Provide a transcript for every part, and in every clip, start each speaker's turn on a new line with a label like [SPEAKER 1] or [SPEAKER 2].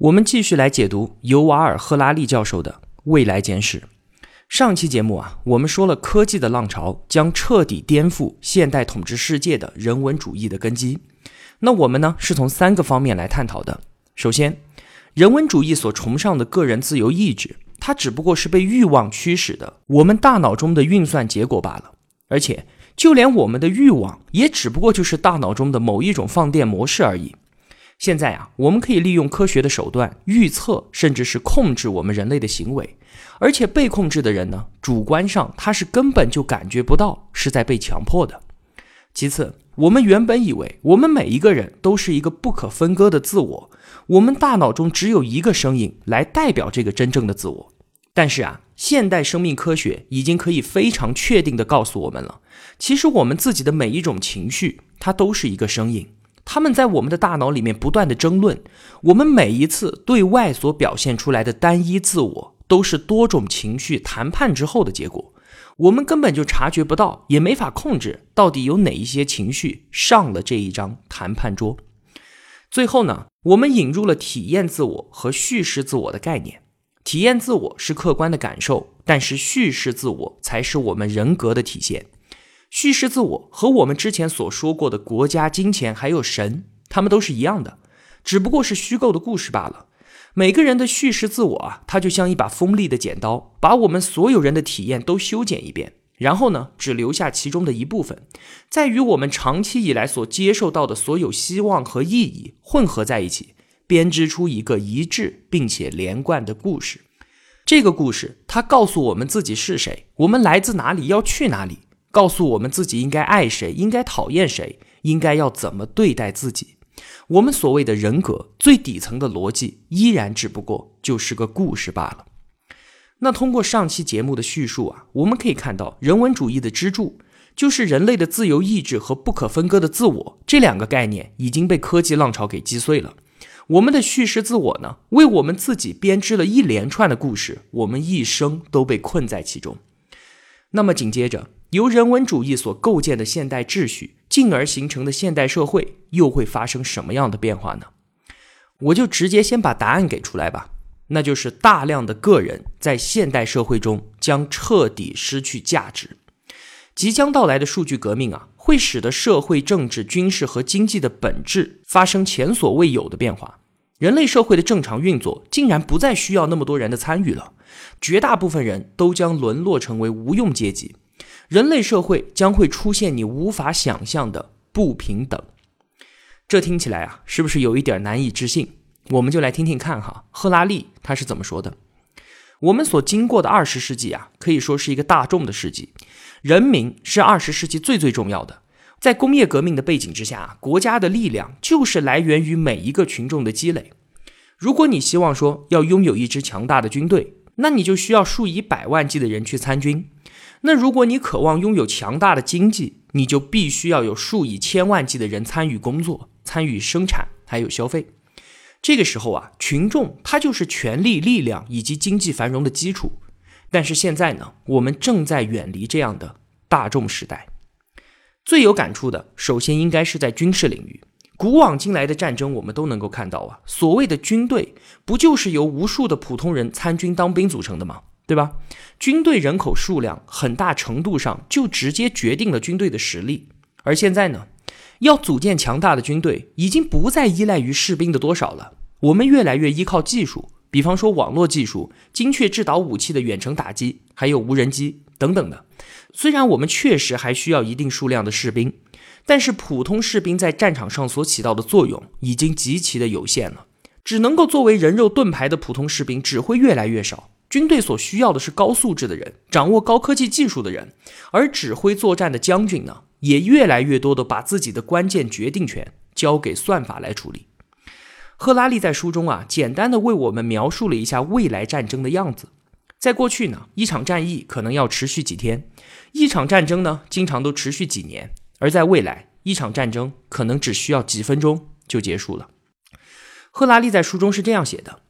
[SPEAKER 1] 我们继续来解读尤瓦尔·赫拉利教授的《未来简史》。上期节目啊，我们说了科技的浪潮将彻底颠覆现代统治世界的人文主义的根基。那我们呢，是从三个方面来探讨的。首先，人文主义所崇尚的个人自由意志，它只不过是被欲望驱使的我们大脑中的运算结果罢了。而且，就连我们的欲望，也只不过就是大脑中的某一种放电模式而已。现在啊，我们可以利用科学的手段预测，甚至是控制我们人类的行为。而且被控制的人呢，主观上他是根本就感觉不到是在被强迫的。其次，我们原本以为我们每一个人都是一个不可分割的自我，我们大脑中只有一个声音来代表这个真正的自我。但是啊，现代生命科学已经可以非常确定地告诉我们了，其实我们自己的每一种情绪，它都是一个声音。他们在我们的大脑里面不断的争论，我们每一次对外所表现出来的单一自我，都是多种情绪谈判之后的结果。我们根本就察觉不到，也没法控制，到底有哪一些情绪上了这一张谈判桌。最后呢，我们引入了体验自我和叙事自我的概念。体验自我是客观的感受，但是叙事自我才是我们人格的体现。叙事自我和我们之前所说过的国家、金钱还有神，他们都是一样的，只不过是虚构的故事罢了。每个人的叙事自我啊，它就像一把锋利的剪刀，把我们所有人的体验都修剪一遍，然后呢，只留下其中的一部分，再与我们长期以来所接受到的所有希望和意义混合在一起，编织出一个一致并且连贯的故事。这个故事，它告诉我们自己是谁，我们来自哪里，要去哪里。告诉我们自己应该爱谁，应该讨厌谁，应该要怎么对待自己。我们所谓的人格最底层的逻辑，依然只不过就是个故事罢了。那通过上期节目的叙述啊，我们可以看到，人文主义的支柱就是人类的自由意志和不可分割的自我这两个概念已经被科技浪潮给击碎了。我们的叙事自我呢，为我们自己编织了一连串的故事，我们一生都被困在其中。那么紧接着。由人文主义所构建的现代秩序，进而形成的现代社会，又会发生什么样的变化呢？我就直接先把答案给出来吧，那就是大量的个人在现代社会中将彻底失去价值。即将到来的数据革命啊，会使得社会、政治、军事和经济的本质发生前所未有的变化。人类社会的正常运作竟然不再需要那么多人的参与了，绝大部分人都将沦落成为无用阶级。人类社会将会出现你无法想象的不平等，这听起来啊，是不是有一点难以置信？我们就来听听看哈，赫拉利他是怎么说的？我们所经过的二十世纪啊，可以说是一个大众的世纪，人民是二十世纪最最重要的。在工业革命的背景之下，国家的力量就是来源于每一个群众的积累。如果你希望说要拥有一支强大的军队，那你就需要数以百万计的人去参军。那如果你渴望拥有强大的经济，你就必须要有数以千万计的人参与工作、参与生产，还有消费。这个时候啊，群众他就是权力、力量以及经济繁荣的基础。但是现在呢，我们正在远离这样的大众时代。最有感触的，首先应该是在军事领域。古往今来的战争，我们都能够看到啊，所谓的军队，不就是由无数的普通人参军当兵组成的吗？对吧？军队人口数量很大程度上就直接决定了军队的实力。而现在呢，要组建强大的军队，已经不再依赖于士兵的多少了。我们越来越依靠技术，比方说网络技术、精确制导武器的远程打击，还有无人机等等的。虽然我们确实还需要一定数量的士兵，但是普通士兵在战场上所起到的作用已经极其的有限了。只能够作为人肉盾牌的普通士兵只会越来越少。军队所需要的是高素质的人，掌握高科技技术的人，而指挥作战的将军呢，也越来越多的把自己的关键决定权交给算法来处理。赫拉利在书中啊，简单的为我们描述了一下未来战争的样子。在过去呢，一场战役可能要持续几天，一场战争呢，经常都持续几年；而在未来，一场战争可能只需要几分钟就结束了。赫拉利在书中是这样写的：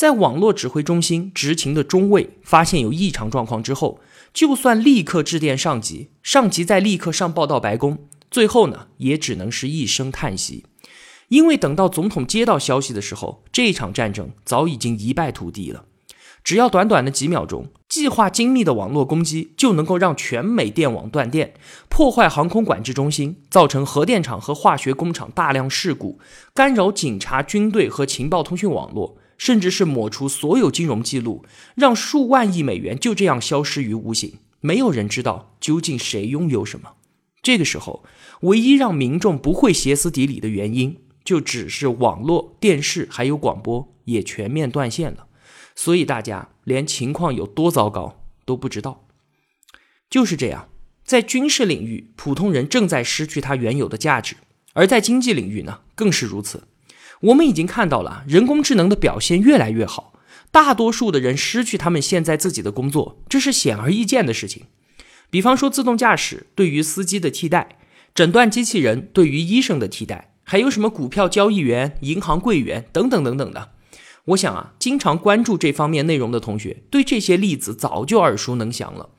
[SPEAKER 1] 在网络指挥中心执勤的中尉发现有异常状况之后，就算立刻致电上级，上级再立刻上报到白宫，最后呢，也只能是一声叹息。因为等到总统接到消息的时候，这场战争早已经一败涂地了。只要短短的几秒钟，计划精密的网络攻击就能够让全美电网断电，破坏航空管制中心，造成核电厂和化学工厂大量事故，干扰警察、军队和情报通讯网络，甚至是抹除所有金融记录，让数万亿美元就这样消失于无形。没有人知道究竟谁拥有什么。这个时候，唯一让民众不会歇斯底里的原因。就只是网络、电视还有广播也全面断线了，所以大家连情况有多糟糕都不知道。就是这样，在军事领域，普通人正在失去他原有的价值；而在经济领域呢，更是如此。我们已经看到了人工智能的表现越来越好，大多数的人失去他们现在自己的工作，这是显而易见的事情。比方说，自动驾驶对于司机的替代，诊断机器人对于医生的替代。还有什么股票交易员、银行柜员等等等等的，我想啊，经常关注这方面内容的同学对这些例子早就耳熟能详了。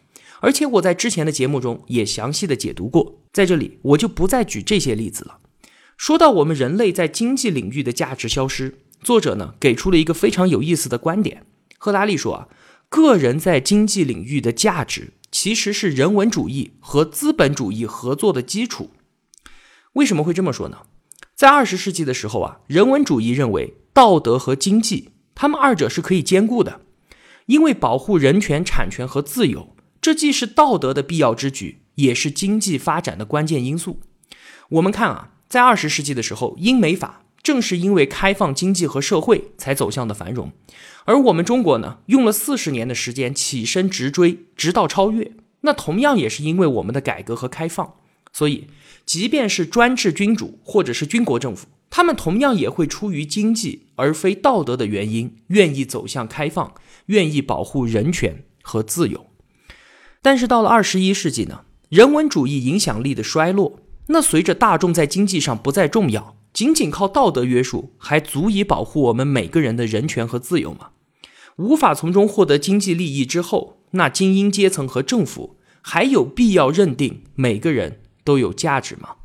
[SPEAKER 1] 而且我在之前的节目中也详细的解读过，在这里我就不再举这些例子了。说到我们人类在经济领域的价值消失，作者呢给出了一个非常有意思的观点。赫拉利说啊，个人在经济领域的价值其实是人文主义和资本主义合作的基础。为什么会这么说呢？在二十世纪的时候啊，人文主义认为道德和经济，他们二者是可以兼顾的，因为保护人权、产权和自由，这既是道德的必要之举，也是经济发展的关键因素。我们看啊，在二十世纪的时候，英美法正是因为开放经济和社会才走向的繁荣，而我们中国呢，用了四十年的时间起身直追，直到超越，那同样也是因为我们的改革和开放，所以。即便是专制君主或者是军国政府，他们同样也会出于经济而非道德的原因，愿意走向开放，愿意保护人权和自由。但是到了二十一世纪呢，人文主义影响力的衰落，那随着大众在经济上不再重要，仅仅靠道德约束还足以保护我们每个人的人权和自由吗？无法从中获得经济利益之后，那精英阶层和政府还有必要认定每个人？都有价值吗？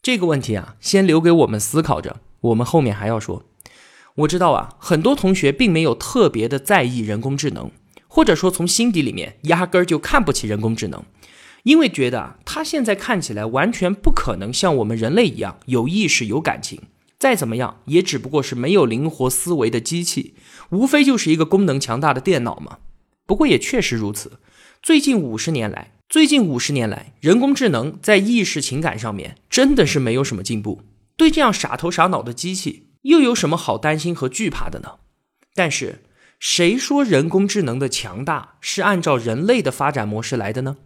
[SPEAKER 1] 这个问题啊，先留给我们思考着。我们后面还要说。我知道啊，很多同学并没有特别的在意人工智能，或者说从心底里面压根儿就看不起人工智能，因为觉得啊，它现在看起来完全不可能像我们人类一样有意识、有感情。再怎么样，也只不过是没有灵活思维的机器，无非就是一个功能强大的电脑嘛。不过也确实如此，最近五十年来。最近五十年来，人工智能在意识情感上面真的是没有什么进步。对这样傻头傻脑的机器，又有什么好担心和惧怕的呢？但是，谁说人工智能的强大是按照人类的发展模式来的呢？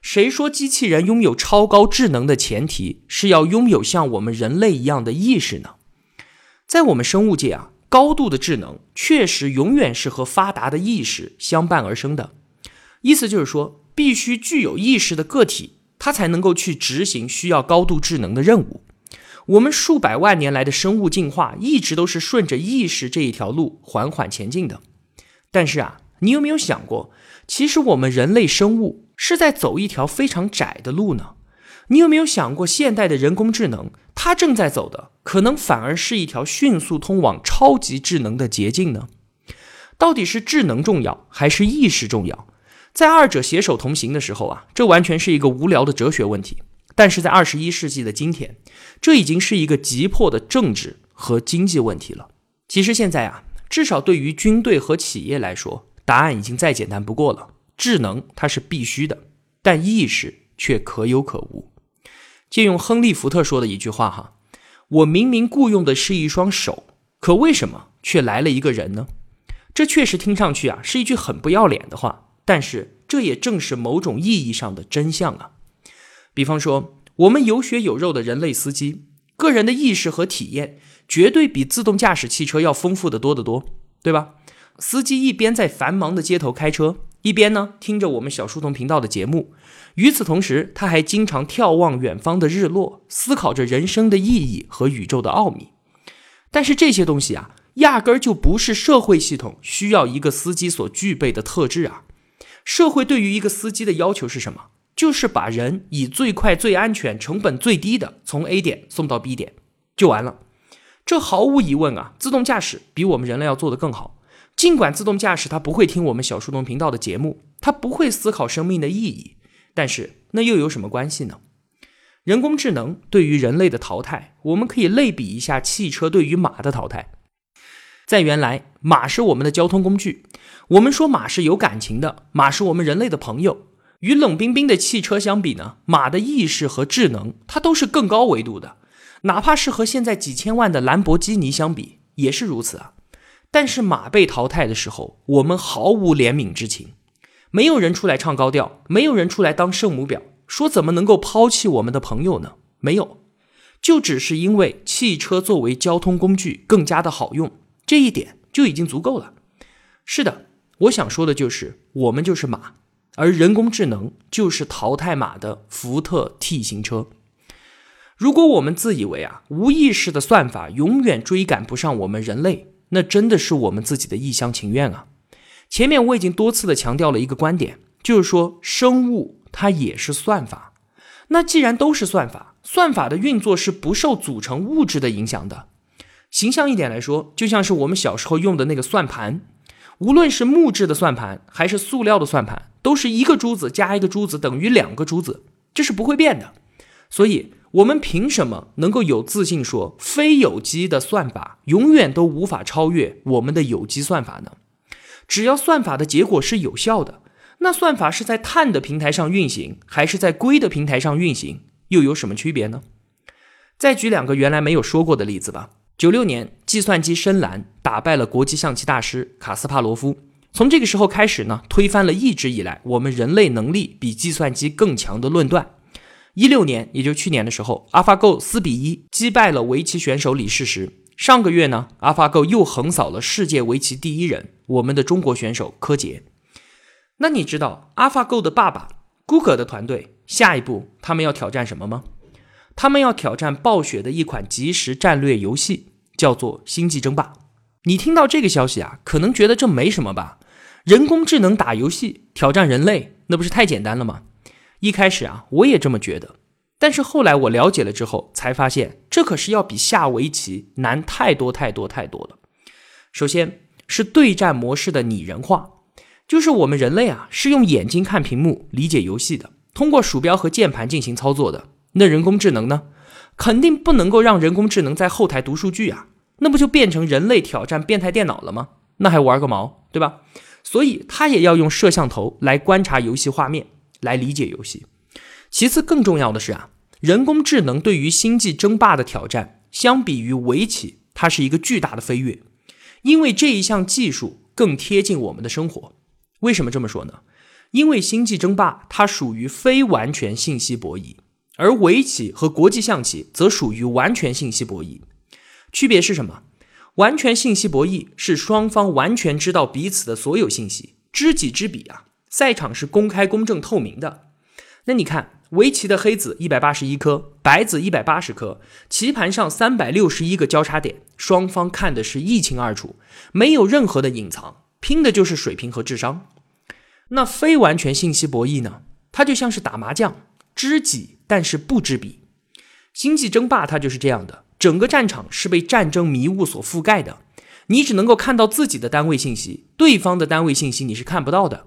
[SPEAKER 1] 谁说机器人拥有超高智能的前提是要拥有像我们人类一样的意识呢？在我们生物界啊，高度的智能确实永远是和发达的意识相伴而生的。意思就是说。必须具有意识的个体，它才能够去执行需要高度智能的任务。我们数百万年来的生物进化一直都是顺着意识这一条路缓缓前进的。但是啊，你有没有想过，其实我们人类生物是在走一条非常窄的路呢？你有没有想过，现代的人工智能它正在走的，可能反而是一条迅速通往超级智能的捷径呢？到底是智能重要，还是意识重要？在二者携手同行的时候啊，这完全是一个无聊的哲学问题。但是在二十一世纪的今天，这已经是一个急迫的政治和经济问题了。其实现在啊，至少对于军队和企业来说，答案已经再简单不过了。智能它是必须的，但意识却可有可无。借用亨利·福特说的一句话哈：“我明明雇佣的是一双手，可为什么却来了一个人呢？”这确实听上去啊，是一句很不要脸的话。但是，这也正是某种意义上的真相啊。比方说，我们有血有肉的人类司机，个人的意识和体验绝对比自动驾驶汽车要丰富的多得多，对吧？司机一边在繁忙的街头开车，一边呢听着我们小书童频道的节目，与此同时，他还经常眺望远方的日落，思考着人生的意义和宇宙的奥秘。但是这些东西啊，压根儿就不是社会系统需要一个司机所具备的特质啊。社会对于一个司机的要求是什么？就是把人以最快、最安全、成本最低的从 A 点送到 B 点，就完了。这毫无疑问啊，自动驾驶比我们人类要做得更好。尽管自动驾驶它不会听我们小树洞频道的节目，它不会思考生命的意义，但是那又有什么关系呢？人工智能对于人类的淘汰，我们可以类比一下汽车对于马的淘汰。在原来，马是我们的交通工具，我们说马是有感情的，马是我们人类的朋友。与冷冰冰的汽车相比呢，马的意识和智能，它都是更高维度的。哪怕是和现在几千万的兰博基尼相比，也是如此啊。但是马被淘汰的时候，我们毫无怜悯之情，没有人出来唱高调，没有人出来当圣母婊。说怎么能够抛弃我们的朋友呢？没有，就只是因为汽车作为交通工具更加的好用，这一点就已经足够了。是的，我想说的就是，我们就是马，而人工智能就是淘汰马的福特 T 型车。如果我们自以为啊，无意识的算法永远追赶不上我们人类，那真的是我们自己的一厢情愿啊。前面我已经多次的强调了一个观点，就是说生物。它也是算法，那既然都是算法，算法的运作是不受组成物质的影响的。形象一点来说，就像是我们小时候用的那个算盘，无论是木质的算盘还是塑料的算盘，都是一个珠子加一个珠子等于两个珠子，这是不会变的。所以，我们凭什么能够有自信说非有机的算法永远都无法超越我们的有机算法呢？只要算法的结果是有效的。那算法是在碳的平台上运行，还是在硅的平台上运行，又有什么区别呢？再举两个原来没有说过的例子吧。九六年，计算机深蓝打败了国际象棋大师卡斯帕罗夫，从这个时候开始呢，推翻了一直以来我们人类能力比计算机更强的论断。一六年，也就去年的时候，AlphaGo 四比一击败了围棋选手李世石。上个月呢，AlphaGo 又横扫了世界围棋第一人，我们的中国选手柯洁。那你知道 AlphaGo 的爸爸 Google 的团队下一步他们要挑战什么吗？他们要挑战暴雪的一款即时战略游戏，叫做《星际争霸》。你听到这个消息啊，可能觉得这没什么吧？人工智能打游戏挑战人类，那不是太简单了吗？一开始啊，我也这么觉得，但是后来我了解了之后，才发现这可是要比下围棋难太多太多太多了。首先是对战模式的拟人化。就是我们人类啊，是用眼睛看屏幕理解游戏的，通过鼠标和键盘进行操作的。那人工智能呢，肯定不能够让人工智能在后台读数据啊，那不就变成人类挑战变态电脑了吗？那还玩个毛，对吧？所以它也要用摄像头来观察游戏画面，来理解游戏。其次，更重要的是啊，人工智能对于星际争霸的挑战，相比于围棋，它是一个巨大的飞跃，因为这一项技术更贴近我们的生活。为什么这么说呢？因为星际争霸它属于非完全信息博弈，而围棋和国际象棋则属于完全信息博弈。区别是什么？完全信息博弈是双方完全知道彼此的所有信息，知己知彼啊，赛场是公开、公正、透明的。那你看，围棋的黑子一百八十一颗，白子一百八十颗，棋盘上三百六十一个交叉点，双方看的是一清二楚，没有任何的隐藏。拼的就是水平和智商。那非完全信息博弈呢？它就像是打麻将，知己但是不知彼。星际争霸它就是这样的，整个战场是被战争迷雾所覆盖的，你只能够看到自己的单位信息，对方的单位信息你是看不到的。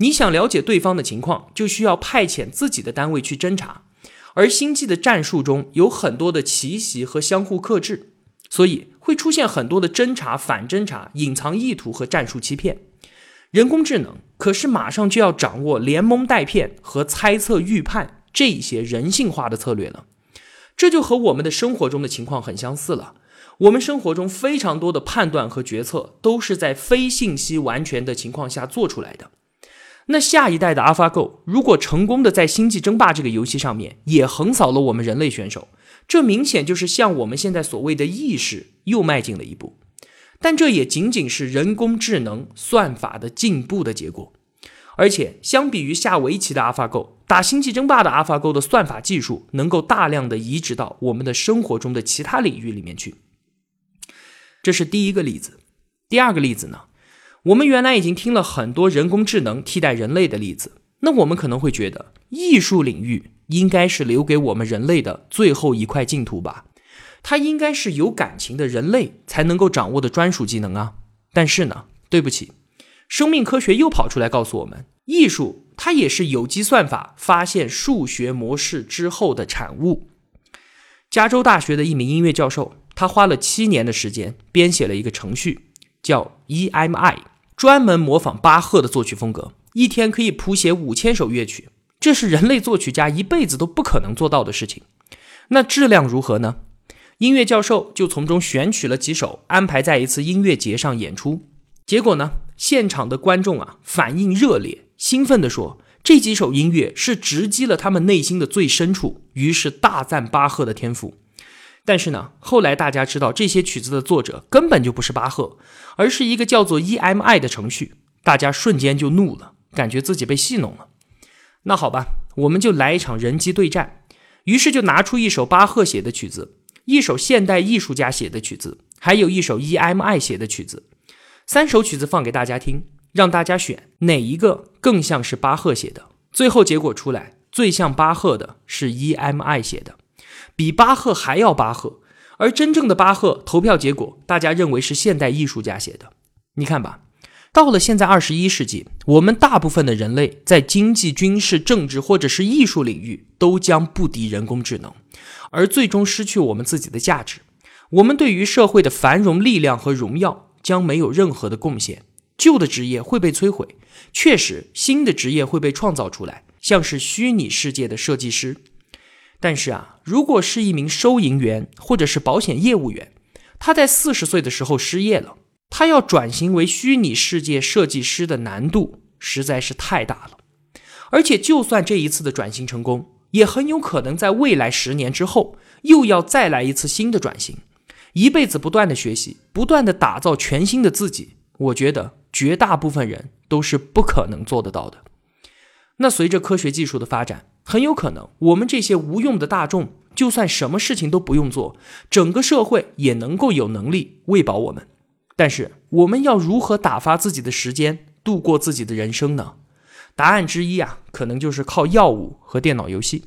[SPEAKER 1] 你想了解对方的情况，就需要派遣自己的单位去侦查。而星际的战术中有很多的奇袭和相互克制，所以。会出现很多的侦查、反侦查、隐藏意图和战术欺骗。人工智能可是马上就要掌握连蒙带骗和猜测预判这些人性化的策略了。这就和我们的生活中的情况很相似了。我们生活中非常多的判断和决策都是在非信息完全的情况下做出来的。那下一代的 AlphaGo 如果成功的在星际争霸这个游戏上面也横扫了我们人类选手。这明显就是向我们现在所谓的意识又迈进了一步。但这也仅仅是人工智能算法的进步的结果。而且，相比于下围棋的 AlphaGo、打星际争霸的 AlphaGo 的算法技术，能够大量的移植到我们的生活中的其他领域里面去。这是第一个例子。第二个例子呢？我们原来已经听了很多人工智能替代人类的例子，那我们可能会觉得，艺术领域应该是留给我们人类的最后一块净土吧？它应该是有感情的人类才能够掌握的专属技能啊！但是呢，对不起，生命科学又跑出来告诉我们，艺术它也是有机算法发现数学模式之后的产物。加州大学的一名音乐教授，他花了七年的时间编写了一个程序，叫 EMI。专门模仿巴赫的作曲风格，一天可以谱写五千首乐曲，这是人类作曲家一辈子都不可能做到的事情。那质量如何呢？音乐教授就从中选取了几首，安排在一次音乐节上演出。结果呢，现场的观众啊反应热烈，兴奋地说这几首音乐是直击了他们内心的最深处，于是大赞巴赫的天赋。但是呢，后来大家知道这些曲子的作者根本就不是巴赫，而是一个叫做 EMI 的程序。大家瞬间就怒了，感觉自己被戏弄了。那好吧，我们就来一场人机对战。于是就拿出一首巴赫写的曲子，一首现代艺术家写的曲子，还有一首 EMI 写的曲子，三首曲子放给大家听，让大家选哪一个更像是巴赫写的。最后结果出来，最像巴赫的是 EMI 写的。比巴赫还要巴赫，而真正的巴赫投票结果，大家认为是现代艺术家写的。你看吧，到了现在二十一世纪，我们大部分的人类在经济、军事、政治或者是艺术领域都将不敌人工智能，而最终失去我们自己的价值。我们对于社会的繁荣、力量和荣耀将没有任何的贡献。旧的职业会被摧毁，确实，新的职业会被创造出来，像是虚拟世界的设计师。但是啊，如果是一名收银员或者是保险业务员，他在四十岁的时候失业了，他要转型为虚拟世界设计师的难度实在是太大了。而且，就算这一次的转型成功，也很有可能在未来十年之后又要再来一次新的转型，一辈子不断的学习，不断的打造全新的自己。我觉得绝大部分人都是不可能做得到的。那随着科学技术的发展。很有可能，我们这些无用的大众，就算什么事情都不用做，整个社会也能够有能力喂饱我们。但是，我们要如何打发自己的时间，度过自己的人生呢？答案之一啊，可能就是靠药物和电脑游戏。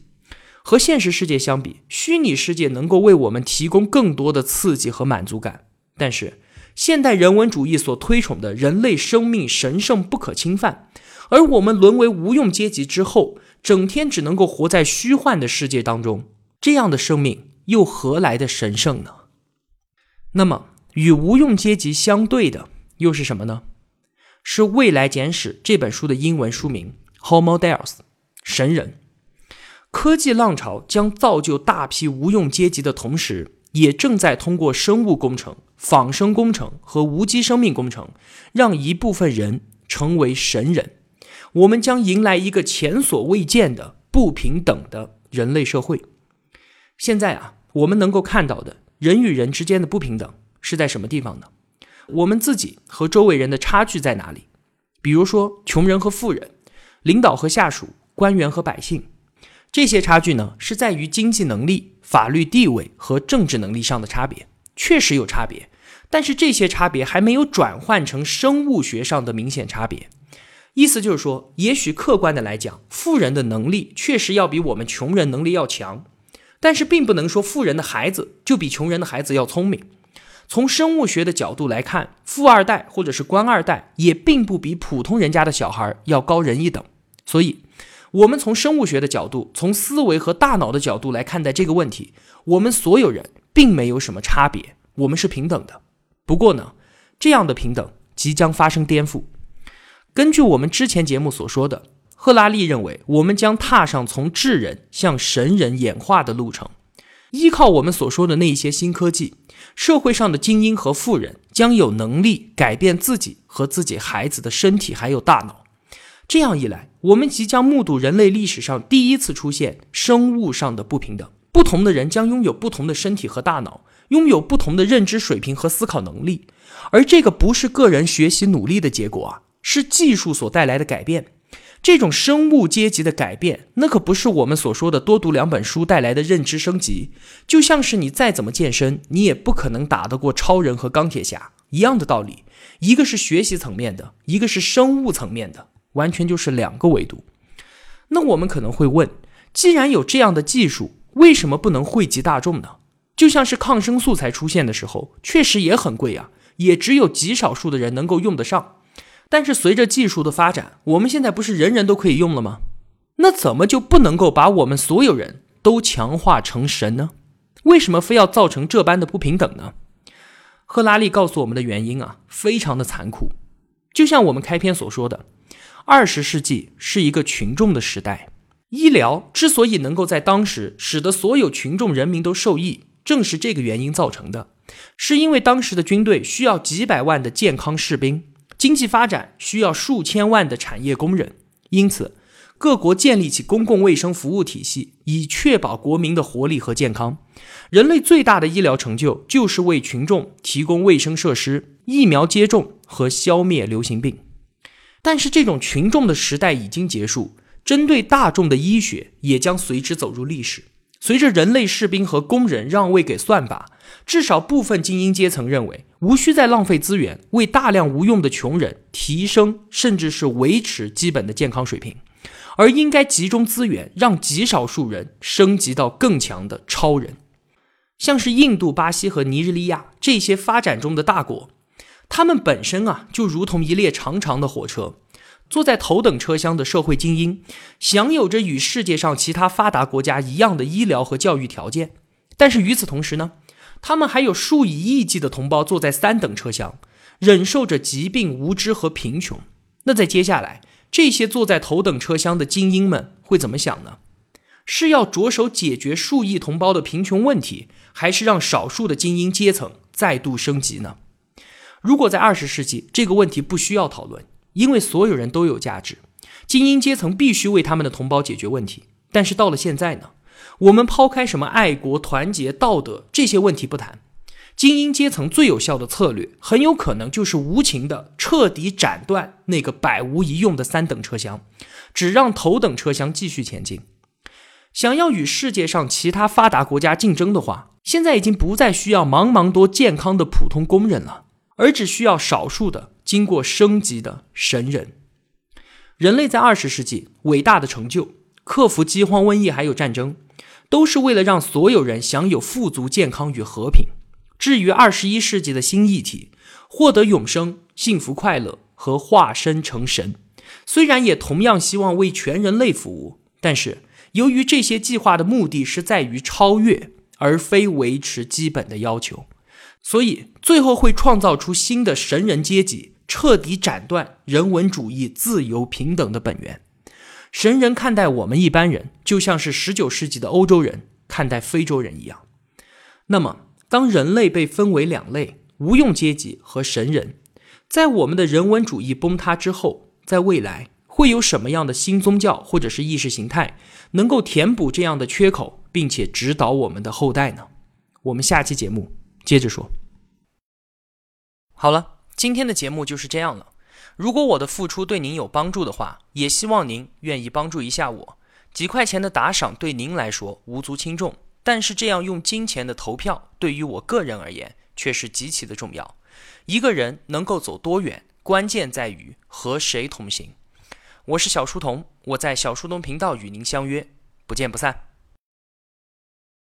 [SPEAKER 1] 和现实世界相比，虚拟世界能够为我们提供更多的刺激和满足感。但是，现代人文主义所推崇的人类生命神圣不可侵犯，而我们沦为无用阶级之后。整天只能够活在虚幻的世界当中，这样的生命又何来的神圣呢？那么，与无用阶级相对的又是什么呢？是《未来简史》这本书的英文书名《Homo Deus》，神人。科技浪潮将造就大批无用阶级的同时，也正在通过生物工程、仿生工程和无机生命工程，让一部分人成为神人。我们将迎来一个前所未见的不平等的人类社会。现在啊，我们能够看到的人与人之间的不平等是在什么地方呢？我们自己和周围人的差距在哪里？比如说，穷人和富人，领导和下属，官员和百姓，这些差距呢，是在于经济能力、法律地位和政治能力上的差别，确实有差别。但是这些差别还没有转换成生物学上的明显差别。意思就是说，也许客观的来讲，富人的能力确实要比我们穷人能力要强，但是并不能说富人的孩子就比穷人的孩子要聪明。从生物学的角度来看，富二代或者是官二代也并不比普通人家的小孩要高人一等。所以，我们从生物学的角度，从思维和大脑的角度来看待这个问题，我们所有人并没有什么差别，我们是平等的。不过呢，这样的平等即将发生颠覆。根据我们之前节目所说的，赫拉利认为，我们将踏上从智人向神人演化的路程。依靠我们所说的那一些新科技，社会上的精英和富人将有能力改变自己和自己孩子的身体还有大脑。这样一来，我们即将目睹人类历史上第一次出现生物上的不平等。不同的人将拥有不同的身体和大脑，拥有不同的认知水平和思考能力，而这个不是个人学习努力的结果啊，是技术所带来的改变。这种生物阶级的改变，那可不是我们所说的多读两本书带来的认知升级。就像是你再怎么健身，你也不可能打得过超人和钢铁侠一样的道理。一个是学习层面的，一个是生物层面的，完全就是两个维度。那我们可能会问，既然有这样的技术，为什么不能惠及大众呢？就像是抗生素才出现的时候，确实也很贵啊，也只有极少数的人能够用得上。但是随着技术的发展，我们现在不是人人都可以用了吗？那怎么就不能够把我们所有人都强化成神呢？为什么非要造成这般的不平等呢？赫拉利告诉我们的原因啊，非常的残酷。就像我们开篇所说的，二十世纪是一个群众的时代，医疗之所以能够在当时使得所有群众人民都受益，正是这个原因造成的，是因为当时的军队需要几百万的健康士兵。经济发展需要数千万的产业工人，因此各国建立起公共卫生服务体系，以确保国民的活力和健康。人类最大的医疗成就就是为群众提供卫生设施、疫苗接种和消灭流行病。但是，这种群众的时代已经结束，针对大众的医学也将随之走入历史。随着人类士兵和工人让位给算法，至少部分精英阶层认为，无需再浪费资源为大量无用的穷人提升甚至是维持基本的健康水平，而应该集中资源让极少数人升级到更强的超人。像是印度、巴西和尼日利亚这些发展中的大国，他们本身啊就如同一列长长的火车。坐在头等车厢的社会精英，享有着与世界上其他发达国家一样的医疗和教育条件。但是与此同时呢，他们还有数以亿计的同胞坐在三等车厢，忍受着疾病、无知和贫穷。那在接下来，这些坐在头等车厢的精英们会怎么想呢？是要着手解决数亿同胞的贫穷问题，还是让少数的精英阶层再度升级呢？如果在二十世纪，这个问题不需要讨论。因为所有人都有价值，精英阶层必须为他们的同胞解决问题。但是到了现在呢，我们抛开什么爱国、团结、道德这些问题不谈，精英阶层最有效的策略，很有可能就是无情的彻底斩断那个百无一用的三等车厢，只让头等车厢继续前进。想要与世界上其他发达国家竞争的话，现在已经不再需要茫茫多健康的普通工人了，而只需要少数的。经过升级的神人，人类在二十世纪伟大的成就，克服饥荒、瘟疫还有战争，都是为了让所有人享有富足、健康与和平。至于二十一世纪的新议题，获得永生、幸福、快乐和化身成神，虽然也同样希望为全人类服务，但是由于这些计划的目的是在于超越，而非维持基本的要求，所以最后会创造出新的神人阶级。彻底斩断人文主义自由平等的本源。神人看待我们一般人，就像是十九世纪的欧洲人看待非洲人一样。那么，当人类被分为两类——无用阶级和神人，在我们的人文主义崩塌之后，在未来会有什么样的新宗教或者是意识形态能够填补这样的缺口，并且指导我们的后代呢？我们下期节目接着说。好了。今天的节目就是这样了。如果我的付出对您有帮助的话，也希望您愿意帮助一下我。几块钱的打赏对您来说无足轻重，但是这样用金钱的投票对于我个人而言却是极其的重要。一个人能够走多远，关键在于和谁同行。我是小书童，我在小书童频道与您相约，不见不散。